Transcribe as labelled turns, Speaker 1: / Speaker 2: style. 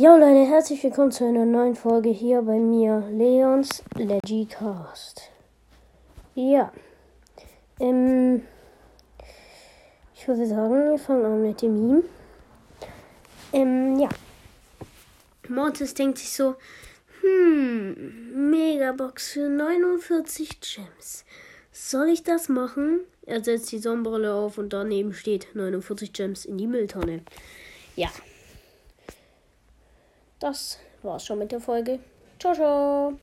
Speaker 1: Jo Leute, herzlich willkommen zu einer neuen Folge hier bei mir, Leons Legicast. Ja, ähm, ich würde sagen, wir fangen an mit dem Meme. Ähm, ja. Mortis denkt sich so, hm, Megabox für 49 Gems. Soll ich das machen? Er setzt die Sonnenbrille auf und daneben steht 49 Gems in die Mülltonne. Ja. Das war's schon mit der Folge. Ciao, ciao.